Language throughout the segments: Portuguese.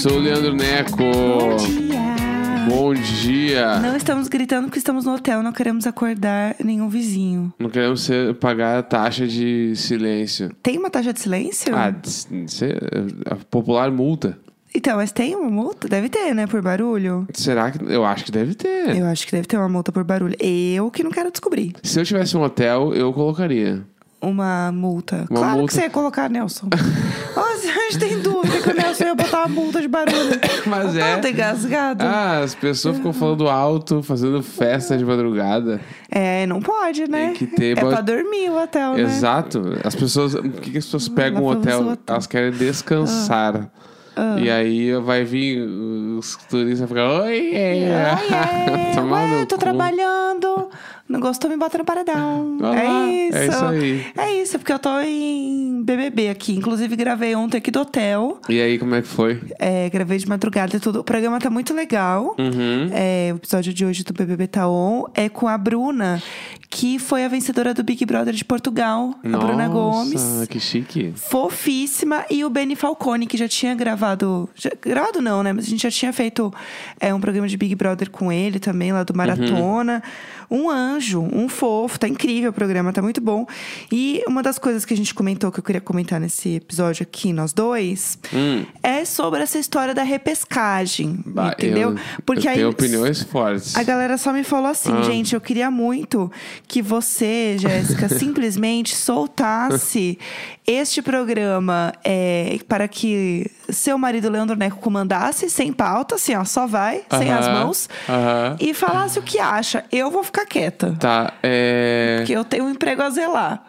sou o Leandro Neco. Bom dia! Bom dia. Não estamos gritando porque estamos no hotel, não queremos acordar nenhum vizinho. Não queremos ser- pagar a taxa de silêncio. Tem uma taxa de silêncio? Ah, ser- a popular multa. Então, mas tem uma multa? Deve ter, né? Por barulho. Será que. Eu acho que deve ter. Eu acho que deve ter uma multa por barulho. Eu que não quero descobrir. Se eu tivesse um hotel, eu colocaria. Uma multa. Uma claro multa. que você ia colocar, Nelson. A gente tem dúvida que o Nelson ia botar uma multa de barulho. Mas é. tá engasgado. Ah, as pessoas ficam falando alto, fazendo festa de madrugada. É, não pode, né? Tem que ter É ba- pra dormir o hotel, né? Exato. As pessoas. O que, que as pessoas pegam um hotel? hotel. Elas querem descansar. Ah. E aí vai vir os turistas e ficar. Oi, é. Oiê, Tomar ué, no tô cu. trabalhando. Não gostou, me bota no paredão. É lá, isso. é isso aí. É isso, porque eu tô em BBB aqui. Inclusive, gravei ontem aqui do hotel. E aí, como é que foi? É, gravei de madrugada e tudo. O programa tá muito legal. Uhum. É, o episódio de hoje do BBB tá on. É com a Bruna, que foi a vencedora do Big Brother de Portugal. A Bruna Gomes. Nossa, que chique. Fofíssima. E o Benny Falcone, que já tinha gravado. já- gravado não, né? Mas a gente já tinha feito é, um programa de Big Brother com ele também, lá do Maratona. Um anjo, um fofo. Tá incrível o programa, tá muito bom. E uma das coisas que a gente comentou, que eu queria comentar nesse episódio aqui, nós dois, Hum. é sobre essa história da repescagem. Bah, entendeu? Eu, Porque eu aí. tenho opiniões fortes. A galera só me falou assim, Ah. gente, eu queria muito que você, Jéssica, simplesmente soltasse este programa é, para que seu marido Leandro Neco comandasse sem pauta, assim, ó, só vai, sem as mãos, aham. e falasse o que acha. Eu vou ficar quieta, Tá, é. porque eu tenho um emprego a zelar.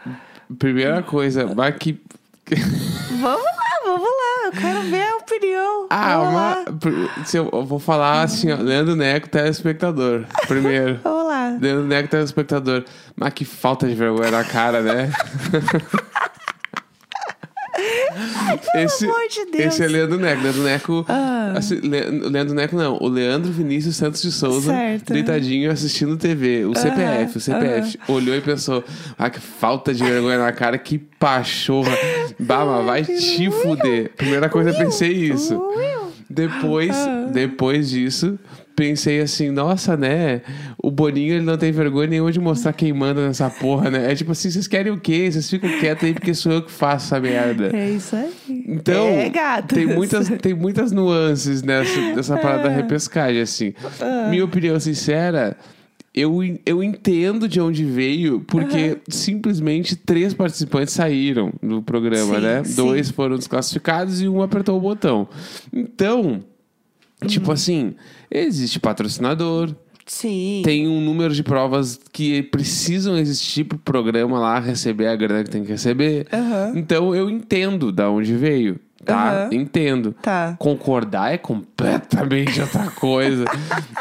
Primeira coisa, mas que. Vamos lá, vamos lá, eu quero ver a opinião. Ah, vamos uma. Se eu, eu vou falar assim, ó. Leandro Neco, telespectador. Primeiro. vamos lá. Leandro Neco, telespectador. Mas que falta de vergonha na cara, né? esse, amor de Deus. Esse é Leandro Neco. Leandro Neco. Ah. assim, Le- Leandro Neco não. O Leandro Vinícius Santos de Souza. Certo. Deitadinho assistindo TV. O CPF. O CPF. Olhou e pensou: Ah, que falta de vergonha na cara. Que pachorra. Bah, mas vai te fuder. Primeira coisa, eu pensei isso. Depois, Ah. depois disso, pensei assim, nossa, né? O Boninho ele não tem vergonha nenhuma de mostrar quem manda nessa porra, né? É tipo assim, vocês querem o quê? Vocês ficam quietos aí porque sou eu que faço essa merda. É isso aí. Então, é, tem muitas, tem muitas nuances nessa, nessa parada da repescagem, assim. Minha opinião sincera, eu, eu entendo de onde veio, porque simplesmente três participantes saíram do programa, Sim, né? sim. Dois foram desclassificados e um apertou o botão. Então, tipo Uhum. assim, existe patrocinador, Sim. tem um número de provas que precisam existir pro programa lá receber a grana que tem que receber. Aham. Então eu entendo da onde veio, tá? Aham. Entendo. Tá. Concordar é completamente outra coisa.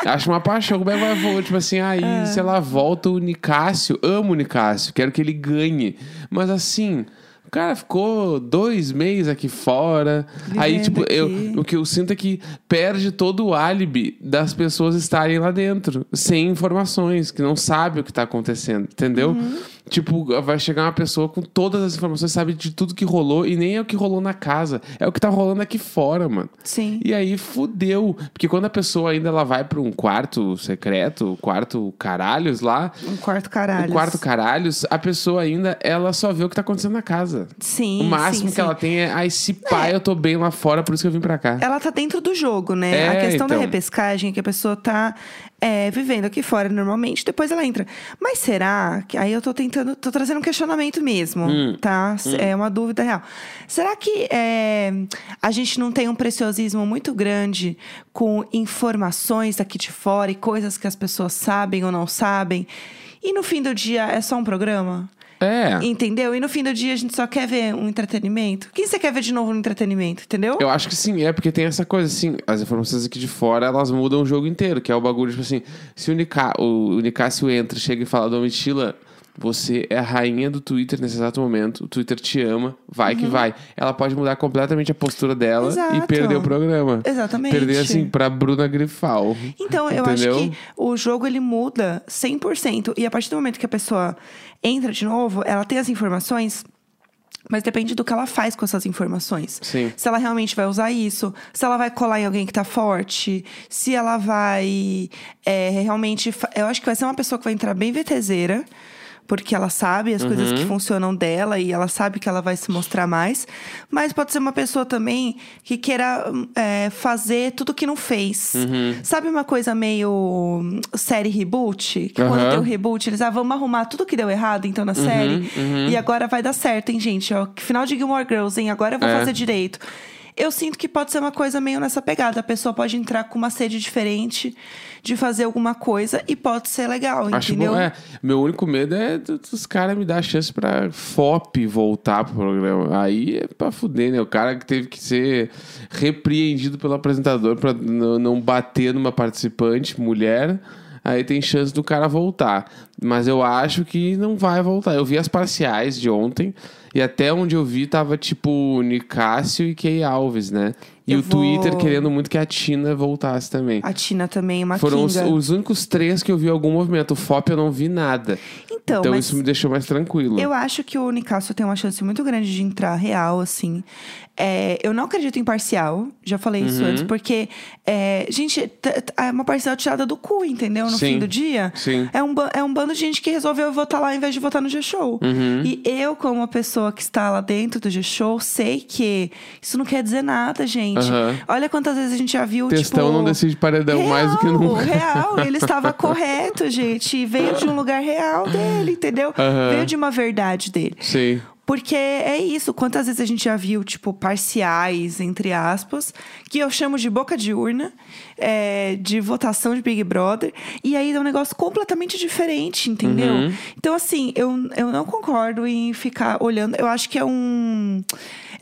Acho uma paixão. Como é que vai vo- Tipo assim, aí, É. sei lá, volta o Nicásio. Amo o Nicásio, quero que ele ganhe. Mas assim. O cara ficou dois meses aqui fora. aí, Vivendo tipo, eu, aqui. o que eu sinto é que perde todo o álibi das pessoas estarem lá dentro, sem informações, que não sabe o que tá acontecendo, entendeu? Uhum. Tipo, vai chegar uma pessoa com todas as informações, sabe de tudo que rolou, e nem é o que rolou na casa, é o que tá rolando aqui fora, mano. Sim. E aí fudeu. Porque quando a pessoa ainda ela vai pra um quarto secreto, quarto caralhos lá, Um quarto caralho. um quarto caralhos, a pessoa ainda, ela só vê o que tá acontecendo na casa. Sim. o máximo sim, que sim. ela tem é, ai, se pá, eu tô bem lá fora, por isso que eu vim pra cá. Ela tá dentro do jogo, né? É, a questão da então. repescagem é que a pessoa tá é, vivendo aqui fora normalmente, depois ela entra. Mas será que. Aí eu tô tentando. tô trazendo um questionamento mesmo, Hum. tá? É uma dúvida real. Será que é, a gente não tem um preciosismo muito grande com informações daqui de fora e coisas que as pessoas sabem ou não sabem? E no fim do dia é só um programa? É. Entendeu? E no fim do dia a gente só quer ver um entretenimento. Quem você quer ver de novo no entretenimento, entendeu? Eu acho que sim, é porque tem essa coisa, assim, as informações aqui de fora, elas mudam o jogo inteiro, que é o bagulho, tipo assim, se o, Nica, o, o Nicásio entra, chega e fala, Domitila, você é a rainha do Twitter nesse exato momento, o Twitter te ama, vai que vai. Ela pode mudar completamente a postura dela e Exato. perder o programa. Exatamente. Perder, assim, pra Bruna Grifal. Então, eu acho que o jogo ele muda 100%. E a partir do momento que a pessoa entra de novo, ela tem as informações. Mas depende do que ela faz com essas informações. Sim. Se ela realmente vai usar isso, se ela vai colar em alguém que tá forte, se ela vai é, realmente. Eu acho que vai ser uma pessoa que vai entrar bem VTZera, porque ela sabe as coisas que funcionam dela e ela sabe que ela vai se mostrar mais. Mas pode ser uma pessoa também que queira é, fazer tudo que não fez. Sabe uma coisa meio hum, série reboot? Que quando Aham. tem o reboot, eles ah, vamos arrumar tudo que deu errado então na série. E agora vai dar certo, hein, gente? Ó, final de Gilmore Girls, hein? Agora eu vou É. fazer direito. Eu sinto que pode ser uma coisa meio nessa pegada. A pessoa pode entrar com uma sede diferente de fazer alguma coisa e pode ser legal, Acho entendeu? bom. É, meu único medo é do- dos caras me dar a chance pra FOP voltar pro programa. Aí é pra fuder, né? O cara que teve que ser repreendido pelo apresentador pra não bater numa participante, mulher. Aí tem chance do cara voltar. Mas eu acho que não vai voltar. Eu vi as parciais de ontem. E até onde eu vi tava tipo Nicásio e Key Alves, né? E Eu o Twitter vou- querendo muito que a Tina voltasse também. A Tina também, uma Foram os, os únicos três que eu vi algum movimento. O FOP eu não vi nada. Então, Então isso me deixou mais tranquilo. eu acho que o Nicasso tem uma chance muito grande de entrar real, assim. É, eu não acredito em parcial, já falei Uhum. isso antes, porque, é, gente, é uma parcial tirada do cu, entendeu? No Sim. fim do dia. Sim. É um, é um bando de gente que resolveu votar lá em vez de votar no G-Show. Uhum. E eu, como uma pessoa que está lá dentro do G-Show, sei que isso não quer dizer nada, gente. Aham. Olha quantas vezes a gente já viu, Textão tipo... não decide paredão mais do que Real, nunca. Real, ele estava correto, gente. E veio de um lugar real dele, entendeu? Aham. Veio de uma verdade dele. Sim. Porque é isso, quantas vezes a gente já viu, tipo, parciais, entre aspas, que eu chamo de boca de urna, é, de votação de Big Brother, e aí é um negócio completamente diferente, entendeu? Uhum. Então, assim, eu, eu não concordo em ficar olhando. Eu acho que é um.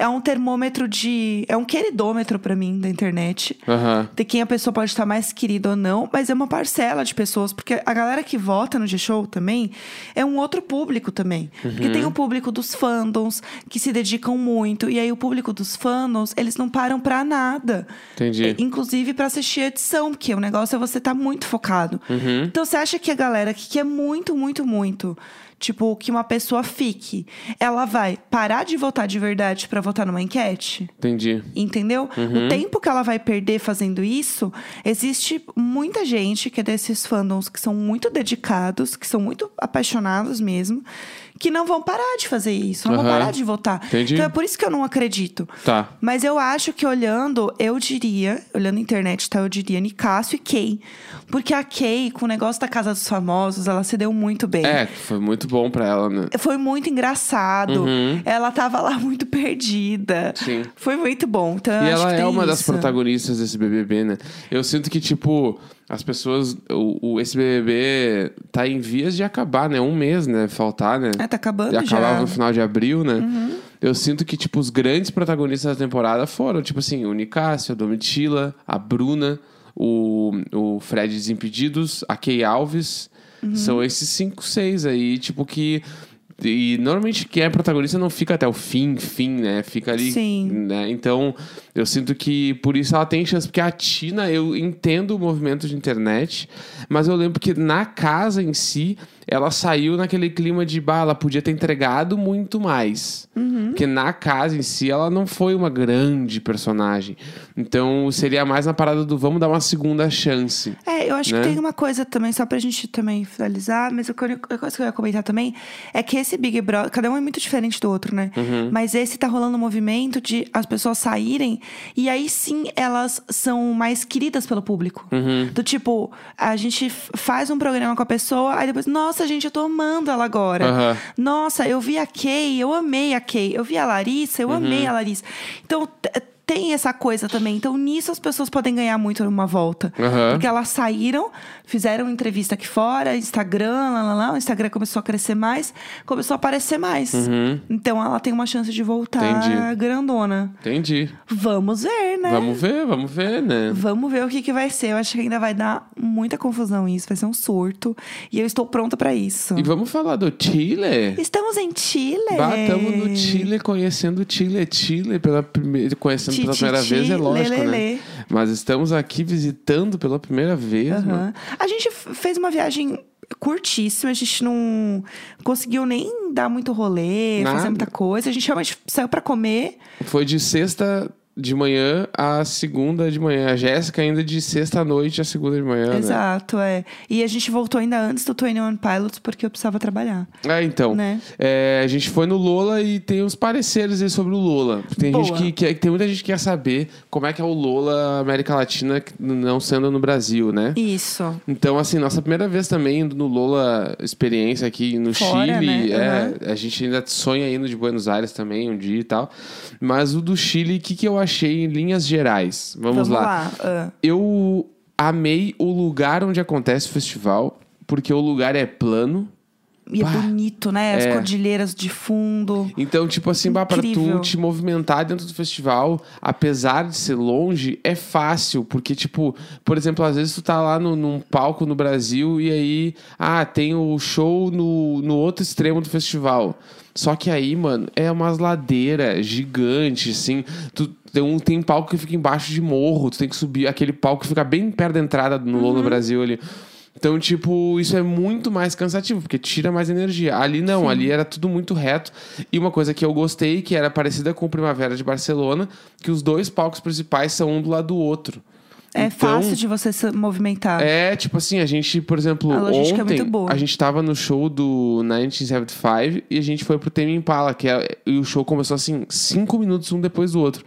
É um termômetro de. É um queridômetro pra mim da internet Aham. de quem a pessoa pode estar mais querida ou não, mas é uma parcela de pessoas, porque a galera que vota no G-Show também é um outro público também. Porque tem o público dos fandoms, que se dedicam muito, e aí o público dos fandoms, eles não param pra nada. Entendi. É, Inclusive pra assistir a edição, porque o negócio é você estar muito focado. Então você acha que a galera que quer muito, muito, muito. Tipo, que uma pessoa fique, ela vai parar de votar de verdade pra votar numa enquete? Entendi. Entendeu? Uhum. O tempo que ela vai perder fazendo isso, existe muita gente que é desses fandoms que são muito dedicados, que são muito apaixonados mesmo, que não vão parar de fazer isso, não vão Aham. parar de votar. Entendi. Então é por isso que eu não acredito. Tá. Mas eu acho que olhando, eu diria, olhando a internet, tá? Eu diria Nicásio e Kay. Porque a Kay, com o negócio da Casa dos Famosos, ela se deu muito bem. É, foi muito bom pra ela, né? Foi muito engraçado. Ela tava lá muito perdida. Uhum. Sim. Foi muito bom. Então, E ela é uma das isso. protagonistas desse BBB, né? Eu sinto que, tipo, as pessoas. O, o- esse BBB tá em vias de acabar, né? Um mês, né? Faltar, né? É, tá acabando Já acabava no final de abril, né? Uhum. Eu sinto que, tipo, os grandes protagonistas da temporada foram, tipo assim, o Nicásio, a Domitila, a Bruna, o, o Fred Desimpedidos, a Kay Alves. Uhum. São esses cinco, seis aí, tipo, que. E normalmente quem é protagonista não fica até o fim, fim, né? Fica ali. Sim. Né? Então, eu sinto que por isso ela tem chance. Porque a Tina, eu entendo o movimento de internet, mas eu lembro que na casa em si, ela saiu naquele clima de, bah, ela podia ter entregado muito mais. Porque na casa em si, ela não foi uma grande personagem. Então, seria mais na parada do vamos dar uma segunda chance. É, eu acho né? que tem uma coisa também, só pra gente também finalizar, mas a coisa a coisa que eu ia comentar também é que esse Big Brother, cada um é muito diferente do outro, né? Uhum. Mas esse tá rolando um movimento de as pessoas saírem e aí sim elas são mais queridas pelo público. Uhum. Do tipo, a gente faz um programa com a pessoa, aí depois, nossa, gente, eu tô amando ela agora. Aham. Nossa, eu vi a Kay, eu amei a Kay. Eu vi a Larissa, eu amei Uhum. a Larissa. Então, tem essa coisa também. Então, nisso as pessoas podem ganhar muito numa volta. Aham. Porque elas saíram, fizeram entrevista aqui fora, Instagram, lá, lá, lá. O Instagram começou a crescer mais, começou a aparecer mais. Então, ela tem uma chance de voltar Uhum. Entendi. grandona. Entendi. Vamos ver, né? Vamos ver, vamos ver, né? Vamos ver o que, que vai ser. Eu acho que ainda vai dar muita confusão isso. Vai ser um surto. E eu estou pronta pra isso. E vamos falar do Chile. Estamos em Chile. Batamos no Chile, conhecendo Chile. Chile, pela primeira, conhecendo pela Ti, ti, primeira ti, vez, é lógico, lê, lê, né? Mas estamos aqui visitando pela primeira vez. Aham. A gente fez uma viagem curtíssimo. A gente não conseguiu nem dar muito rolê, Nada. fazer muita coisa. A gente realmente saiu pra comer. Foi de sexta de manhã a segunda de manhã. A Jéssica ainda de sexta à noite a segunda de manhã, né? Exato, é. E a gente voltou ainda antes do 21 Pilots porque eu precisava trabalhar, É, então. né? É, a gente foi no Lola e tem uns pareceres aí sobre o Lola. Tem, Boa. gente que, que- tem muita gente que quer saber como é que é o Lola América Latina, não sendo no Brasil, né? Isso. Então, assim, nossa primeira vez também indo no Lola experiência aqui no Fora, Chile. né? É, a gente ainda sonha indo de Buenos Aires também um dia e tal. Mas o do Chile, o que, que eu achei em linhas gerais? Vamos, lá. Ah, Eu amei o lugar onde acontece o festival, porque o lugar é plano. E é Bah. bonito, né? As É. cordilheiras de fundo. Então, tipo assim, bah, pra tu te movimentar dentro do festival, apesar de ser longe, é fácil. Porque, tipo, por exemplo, às vezes tu tá lá no, num palco no Brasil e aí, ah, tem o show no, no outro extremo do festival. Só que aí, mano, é umas ladeiras gigantes, assim. Tu tem um tem palco que fica embaixo de morro, tu tem que subir aquele palco que fica bem perto da entrada no Lola Brasil ali. Então, tipo, isso é muito mais cansativo, porque tira mais energia. Ali não, ali era tudo muito reto. E uma coisa que eu gostei, que era parecida com o Primavera de Barcelona, que os dois palcos principais são um do lado do outro. É Então, fácil de você se movimentar. É, tipo assim, a gente, por exemplo, A logística é ontem, muito boa. a gente tava no show do 1975 e a gente foi pro Tame Impala, que é, e o show começou assim, cinco minutos um depois do outro.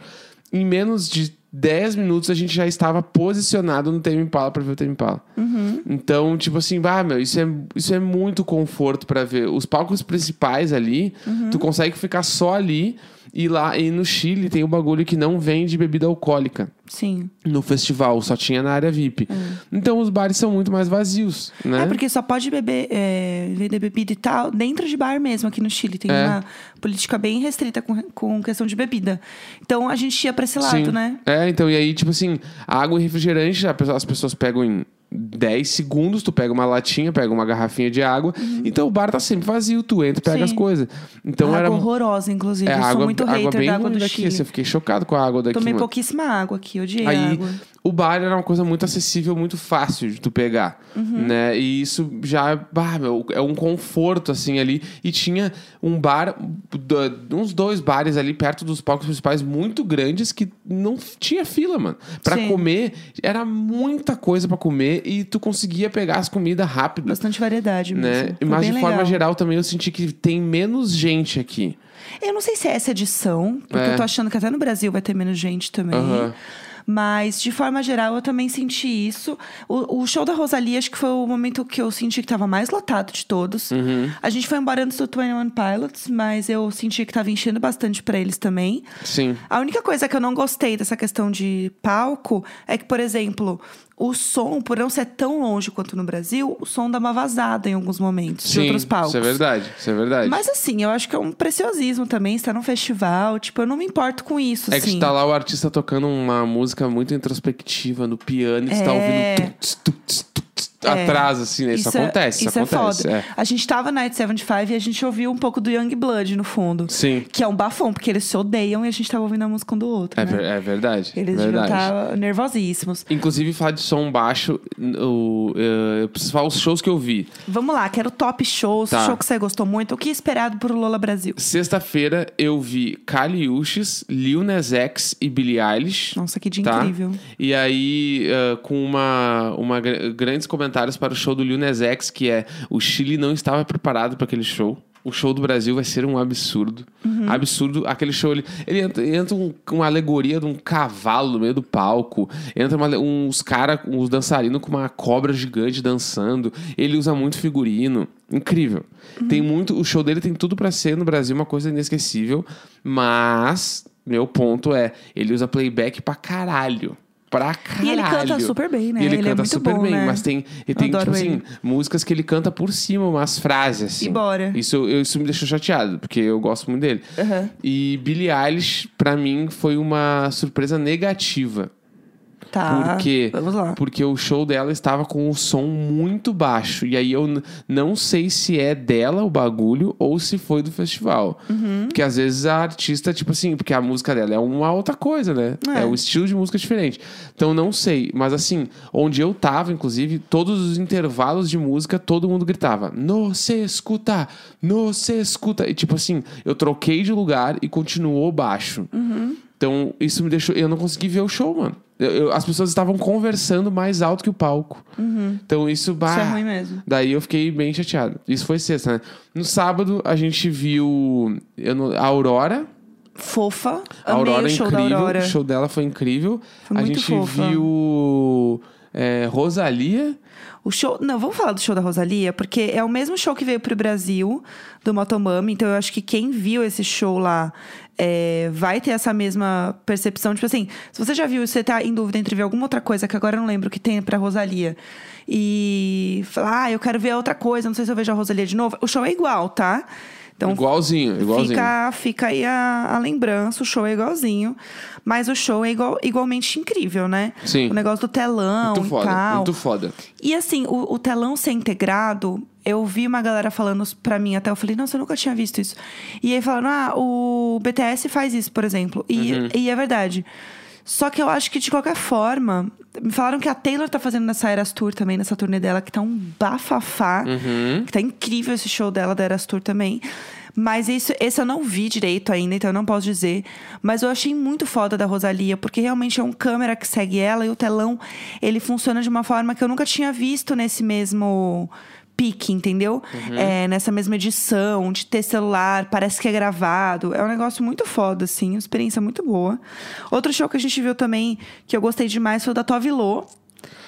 Em menos de 10 minutos a gente já estava posicionado no Tame Impala pra ver o Tame Impala. Uhum. Então, tipo assim, bah, meu, isso é, isso é muito conforto pra ver. Os palcos principais ali, Uhum. tu consegue ficar só ali e lá e no Chile tem o bagulho que não vende bebida alcoólica Sim. no festival, só tinha na área VIP. Então os bares são muito mais vazios, né? É porque só pode beber, é, vender bebida e tal dentro de bar mesmo aqui no Chile. Tem É. uma política bem restrita com, com questão de bebida. Então a gente ia pra esse lado, Sim. né? É, então, e aí, tipo assim, água e refrigerante, as pessoas pegam em 10 segundos, tu pega uma latinha, pega uma garrafinha de água, então o bar tá sempre vazio, tu entra e pega Uhum. Sim. as coisas. Então água era. horrorosa, inclusive. É, eu sou água, muito água hater bem da água do daqui, Chile. assim, eu fiquei chocado com a água daqui. Tomei mano. pouquíssima água aqui, odiei a Aí, água. o bar era uma coisa muito acessível, muito fácil de tu pegar, Uhum. né? E isso já, bah, meu, é um conforto, assim, ali. E tinha um bar, uns dois bares ali perto dos palcos principais muito grandes que não tinha fila, mano. Pra Sim. comer, era muita coisa pra comer e tu conseguia pegar as comidas rápido. Bastante variedade mesmo. Né? Mas de forma legal. geral também eu senti que tem menos gente aqui. Eu não sei se é essa edição, porque É. eu tô achando que até no Brasil vai ter menos gente também. Aham. Mas, de forma geral, eu também senti isso. O, o show da Rosalia, acho que foi o momento que eu senti que tava mais lotado de todos. Uhum. A gente foi embora antes do 21 Pilots, mas eu senti que tava enchendo bastante pra eles também. Sim. A única coisa que eu não gostei dessa questão de palco é que, por exemplo, o som, por não ser tão longe quanto no Brasil, o som dá uma vazada em alguns momentos de Sim, outros palcos. isso é verdade, isso é verdade. Mas assim, eu acho que é um preciosismo também, estar num festival. Tipo, eu não me importo com isso, É que assim. tá lá o artista tocando uma música muito introspectiva no piano e tá É. ouvindo tuts, tuts, tuts, atrás, assim, né? Isso, é- acontece, isso, é acontece. foda. é. A gente tava na Night 75 e a gente ouviu um pouco do Young Blood no fundo. Sim, Que é um bafão, porque eles se odeiam e a gente tava ouvindo a música um do outro. é, né? ver- é verdade. Eles verdade. estar nervosíssimos. Inclusive, falar de som baixo, o, eu preciso falar os shows que eu vi. Vamos lá, quero top shows, Tá. show que você gostou muito. O que é esperado pro Lola Brasil? Sexta-feira eu vi Kali Uchis, Lil Nas X e Billie Eilish. Nossa, que dia Tá. incrível. E aí, eh, com uma, uma gra- grandes comentários para o show do Lil Nas X, que é o Chile não estava preparado para aquele show. O show do Brasil vai ser um absurdo. Uhum. Absurdo. Aquele show, ele, ele entra, entra um- uma alegoria de um cavalo no meio do palco. Entra uma- uns caras, uns dançarinos com uma cobra gigante dançando. Ele usa muito figurino. Incrível. Uhum. Tem muito. O show dele tem tudo para ser no Brasil uma coisa inesquecível. Mas, meu ponto é, ele usa playback pra caralho. Pra caralho. E ele canta super bem, né? E ele, Ele é canta muito super bom, bem, né? mas tem, ele tem adoro tipo assim, ele. músicas que ele canta por cima, umas frases assim. E bora. Isso, eu- isso me deixou chateado, porque eu gosto muito dele. Aham. E Billie Eilish, pra mim, foi uma surpresa negativa. Tá. Por quê? Vamos lá. Porque o show dela estava com o som muito baixo. E aí eu não sei se é dela o bagulho ou se foi do festival. Uhum. Porque às vezes a artista, tipo assim, porque a música dela é uma outra coisa, né? É. É, um estilo de música diferente. Então não sei. Mas assim, onde eu tava, inclusive, todos os intervalos de música, todo mundo gritava: No se escuta! No se escuta! E tipo assim, eu troquei de lugar e continuou baixo. Uhum. Então, isso me deixou. Eu não consegui ver o show, mano. Eu- eu- as pessoas estavam conversando mais alto que o palco. Então, isso. Bah, Isso é ruim mesmo. Daí eu fiquei bem chateado. Isso foi sexta, né? No sábado, a gente viu não- a Aurora. Fofa. A Amei Aurora o show incrível. da Aurora. O show dela foi incrível. Foi a gente fofa. viu é, Rosalia. O show. Não, vamos falar do show da Rosalia, porque é o mesmo show que veio pro Brasil, do Motomami. Então eu acho que quem viu esse show lá é, vai ter essa mesma percepção. Tipo assim, se você já viu, você tá em dúvida entre ver alguma outra coisa, que agora eu não lembro que tem pra Rosalia. E falar, ah, eu quero ver outra coisa, não sei se eu vejo a Rosalia de novo. O show é igual, tá? Então, igualzinho, igualzinho. Fica, fica aí a, a lembrança, o show é igualzinho. Mas o show é igual, igualmente incrível, né? Sim. O negócio do telão Muito e foda, tal. muito foda. E assim, o, o telão ser integrado, eu vi uma galera falando pra mim até, eu falei, nossa, eu nunca tinha visto isso. E aí falaram, ah, o BTS faz isso, por exemplo. E, Uhum. e é verdade. Só que eu acho que de qualquer forma, me falaram que a Taylor tá fazendo nessa Eras Tour também, nessa turnê dela, que tá um bafafá. Uhum. Que tá incrível esse show dela da Eras Tour também. Mas isso, esse eu não vi direito ainda, então eu não posso dizer. Mas eu achei muito foda da Rosalia, porque realmente é um câmera que segue ela e o telão, ele funciona de uma forma que eu nunca tinha visto nesse mesmo pique, entendeu? É, nessa mesma edição, de ter celular, parece que é gravado. É um negócio muito foda, assim, uma experiência muito boa. Outro show que a gente viu também, que eu gostei demais, foi o da Tovilô.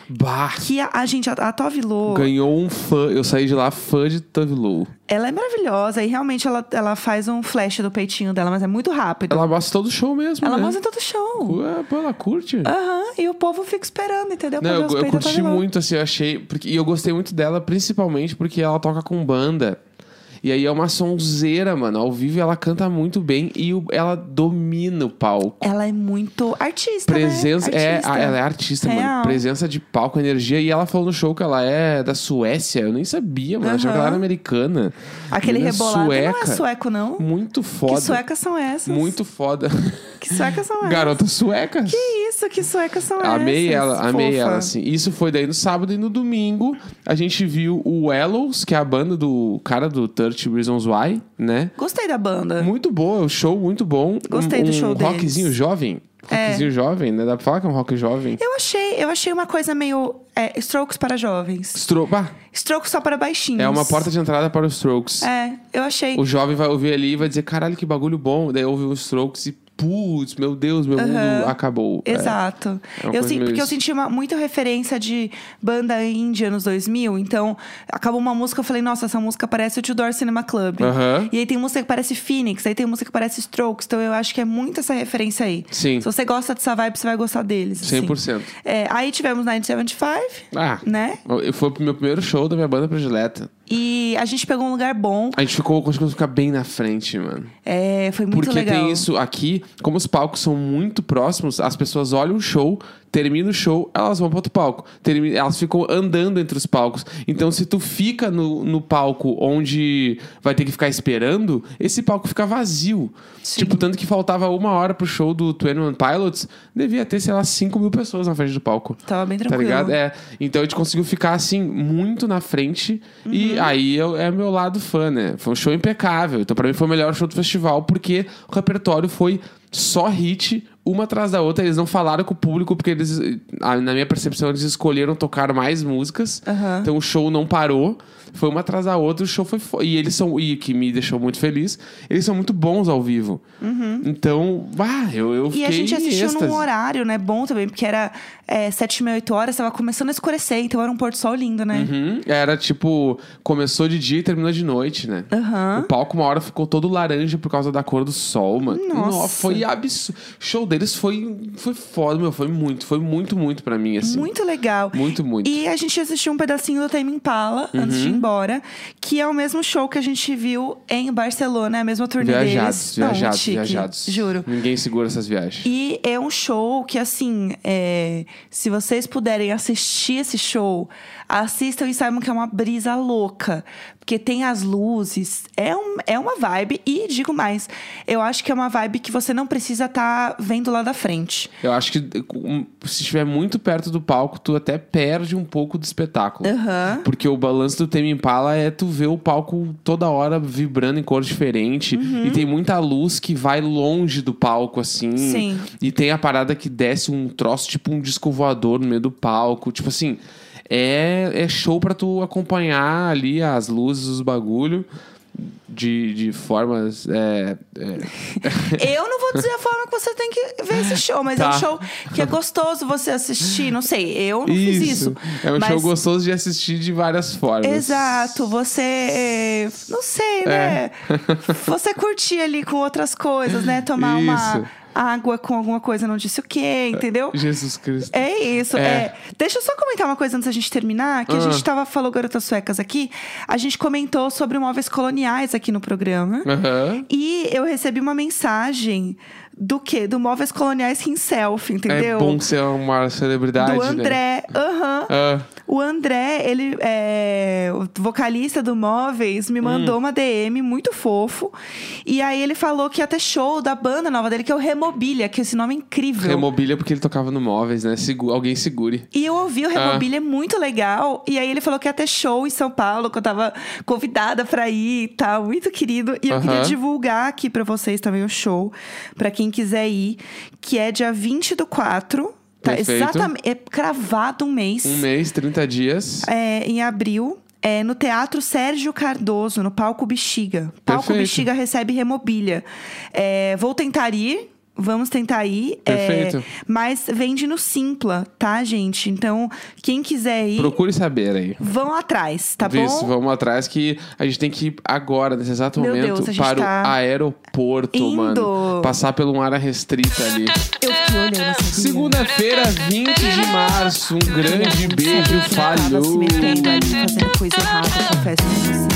Bah! Que a, a gente, a, a Tovilô, Ganhou um fã. Eu saí de lá fã de Tove Lo. ela é maravilhosa e realmente ela, ela faz um flash do peitinho dela, mas é muito rápido. Ela mostra todo show mesmo. Ela né? mostra todo show. Ué, pô, ela curte. Aham, e o povo fica esperando, entendeu? Não, eu, eu curti Tovilô. muito, assim, eu achei. Porque, e eu gostei muito dela, principalmente porque ela toca com banda. E aí é uma sonzeira, mano. Ao vivo ela canta muito bem e o- ela domina o palco. Ela é muito artista, Presença. né? É, Artista. a- ela é artista, Real. mano. Presença de palco, energia. E ela falou no show que ela é da Suécia. Eu nem sabia, mano. Eu Achava que ela era americana. Aquele rebolado não é sueca. sueco, não. Muito foda. Que suecas são essas? Muito foda. Que suecas são essas? Garota sueca. Que isso, que suecas são Amei essas? ela, amei Fofa. ela, assim. Isso foi daí no sábado e no domingo a gente viu o Ellows, que é a banda do cara do 30 Reasons Why, né? Gostei da banda. Muito boa, o show muito bom. Gostei um, do um show deles. rockzinho jovem. É. Rockzinho jovem, né? Dá pra falar que é um rock jovem. Eu achei, eu achei uma coisa meio é, strokes para jovens. Stro bah, Strokes só para baixinhos. é uma porta de entrada para os Strokes. É, eu achei. O jovem vai ouvir ali e vai dizer, caralho, que bagulho bom. Daí ouve os Strokes e, putz, meu Deus, meu mundo acabou. É. Exato. É eu sim, porque eu senti uma, muita referência de banda indie anos 2000. Então, acabou uma música, eu falei, nossa, essa música parece o Tudor Cinema Club. Aham. E aí tem música que parece Phoenix, aí tem música que parece Strokes. Então, eu acho que é muito essa referência aí. Sim. Se você gosta dessa vibe, você vai gostar deles. assim. 100%. É, aí tivemos 975, Ah, né? foi o meu primeiro show da minha banda predileta. E a gente pegou um lugar bom. A gente ficou, conseguiu ficar bem na frente, mano. É, foi muito Porque legal. tem isso aqui, como os palcos são muito próximos, as pessoas olham o show, termina o show, elas vão para outro palco. Termina, elas ficam andando entre os palcos. Então, se tu fica no, no palco onde vai ter que ficar esperando, esse palco fica vazio. Sim. Tipo, tanto que faltava uma hora pro show do 21 Pilots, devia ter, sei lá, 5 mil pessoas na frente do palco. Tava bem Tá tranquilo. ligado? É. Então a gente conseguiu ficar assim, muito na frente. Uhum. E aí eu, é meu lado fã, né? Foi um show impecável. Então pra mim foi o melhor show do festival, porque o repertório foi só hit, uma atrás da outra. Eles não falaram com o público, porque eles, na minha percepção, eles escolheram tocar mais músicas. Aham. Então o show não parou. Foi uma atrás da outra, o show foi. fo- E eles são. E que me deixou muito feliz, eles são muito bons ao vivo. Então, bah, eu, eu Uhum. E fiquei a gente assistiu êxtase. num horário, né? Bom também, porque era é, 7 e meia, 8 horas, tava começando a escurecer, então era um pôr do sol lindo, né? Uhum. Era tipo, começou de dia e terminou de noite, né? Aham. O palco, uma hora, ficou todo laranja por causa da cor do sol, mano. Nossa. foi absurdo. O show deles foi, foi foda, meu. Foi muito, foi muito, muito pra mim, assim. Muito legal. Muito, muito. E a gente assistiu um pedacinho do Tame Impala antes de ir Uhum. Embora, que é o mesmo show que a gente viu em Barcelona, é a mesma turnê Viajados, deles. Não, viajados, chique, viajados. Juro. Ninguém segura essas viagens. E é um show que, assim, é, se vocês puderem assistir esse show, assistam e saibam que é uma brisa louca. Porque tem as luzes, é, um, é uma vibe. E digo mais, eu acho que é uma vibe que você não precisa estar vendo lá da frente. Eu acho que se estiver muito perto do palco, tu até perde um pouco do espetáculo. Aham. Porque o balanço do Tame Impala é tu ver o palco toda hora vibrando em cor diferente. Uhum. E tem muita luz que vai longe do palco, assim. Sim. E tem a parada que desce um troço, tipo um disco voador no meio do palco. Tipo assim, é, é show pra tu acompanhar ali as luzes, os bagulho. De, de formas. É, é, Eu não vou dizer a forma que você tem que ver esse show, mas é Tá. um show que é gostoso você assistir. Não sei, eu não fiz isso. É um mas... show gostoso de assistir de várias formas. Exato, você. é, Não sei, né? Você curtir ali com outras coisas, né? Tomar uma Isso. Água com alguma coisa, não disse o quê, entendeu? Jesus Cristo. É isso. É. É. Deixa eu só comentar uma coisa antes da gente terminar, que a Ah. gente tava falou garotas suecas aqui. A gente comentou sobre móveis coloniais aqui no programa. Aham. E eu recebi uma mensagem do quê? Do Móveis Coloniais Himself, entendeu? É bom ser uma celebridade. do né? André. Aham. Ah, O André, ele é o vocalista do Móveis, me mandou uma DM muito fofo. E aí ele falou que ia ter show da banda nova dele, que é o Remobilia, que esse nome é incrível. Remobília porque ele tocava no móveis, né? Segu- alguém segure. E eu ouvi o Ah. Remobilia, é muito legal. E aí ele falou que ia ter show em São Paulo, que eu tava convidada pra ir e tal. Muito querido. E eu queria divulgar aqui pra vocês também o show, pra quem quiser ir, que é dia 20 do 4. Tá Perfeito. exatamente. É cravado um mês. Um mês, 30 dias. É, em abril. É, no Teatro Sérgio Cardoso, no Palco Bexiga. Palco Perfeito. Bexiga recebe remobília. É, vou tentar ir. Vamos tentar ir. é, Perfeito. mas vende no Simpla, tá, gente? Então, quem quiser ir, Procure saber aí. vão atrás, tá Isso, bom? vamos atrás que a gente tem que ir agora, nesse exato Meu momento, Deus, para tá o aeroporto, indo. mano. Passar por uma área restrita ali. Eu fiquei olhando Segunda-feira, 20 de março. Um grande beijo, Tava se falhou. metendo ali, fazendo coisa errada, confesso pra vocês.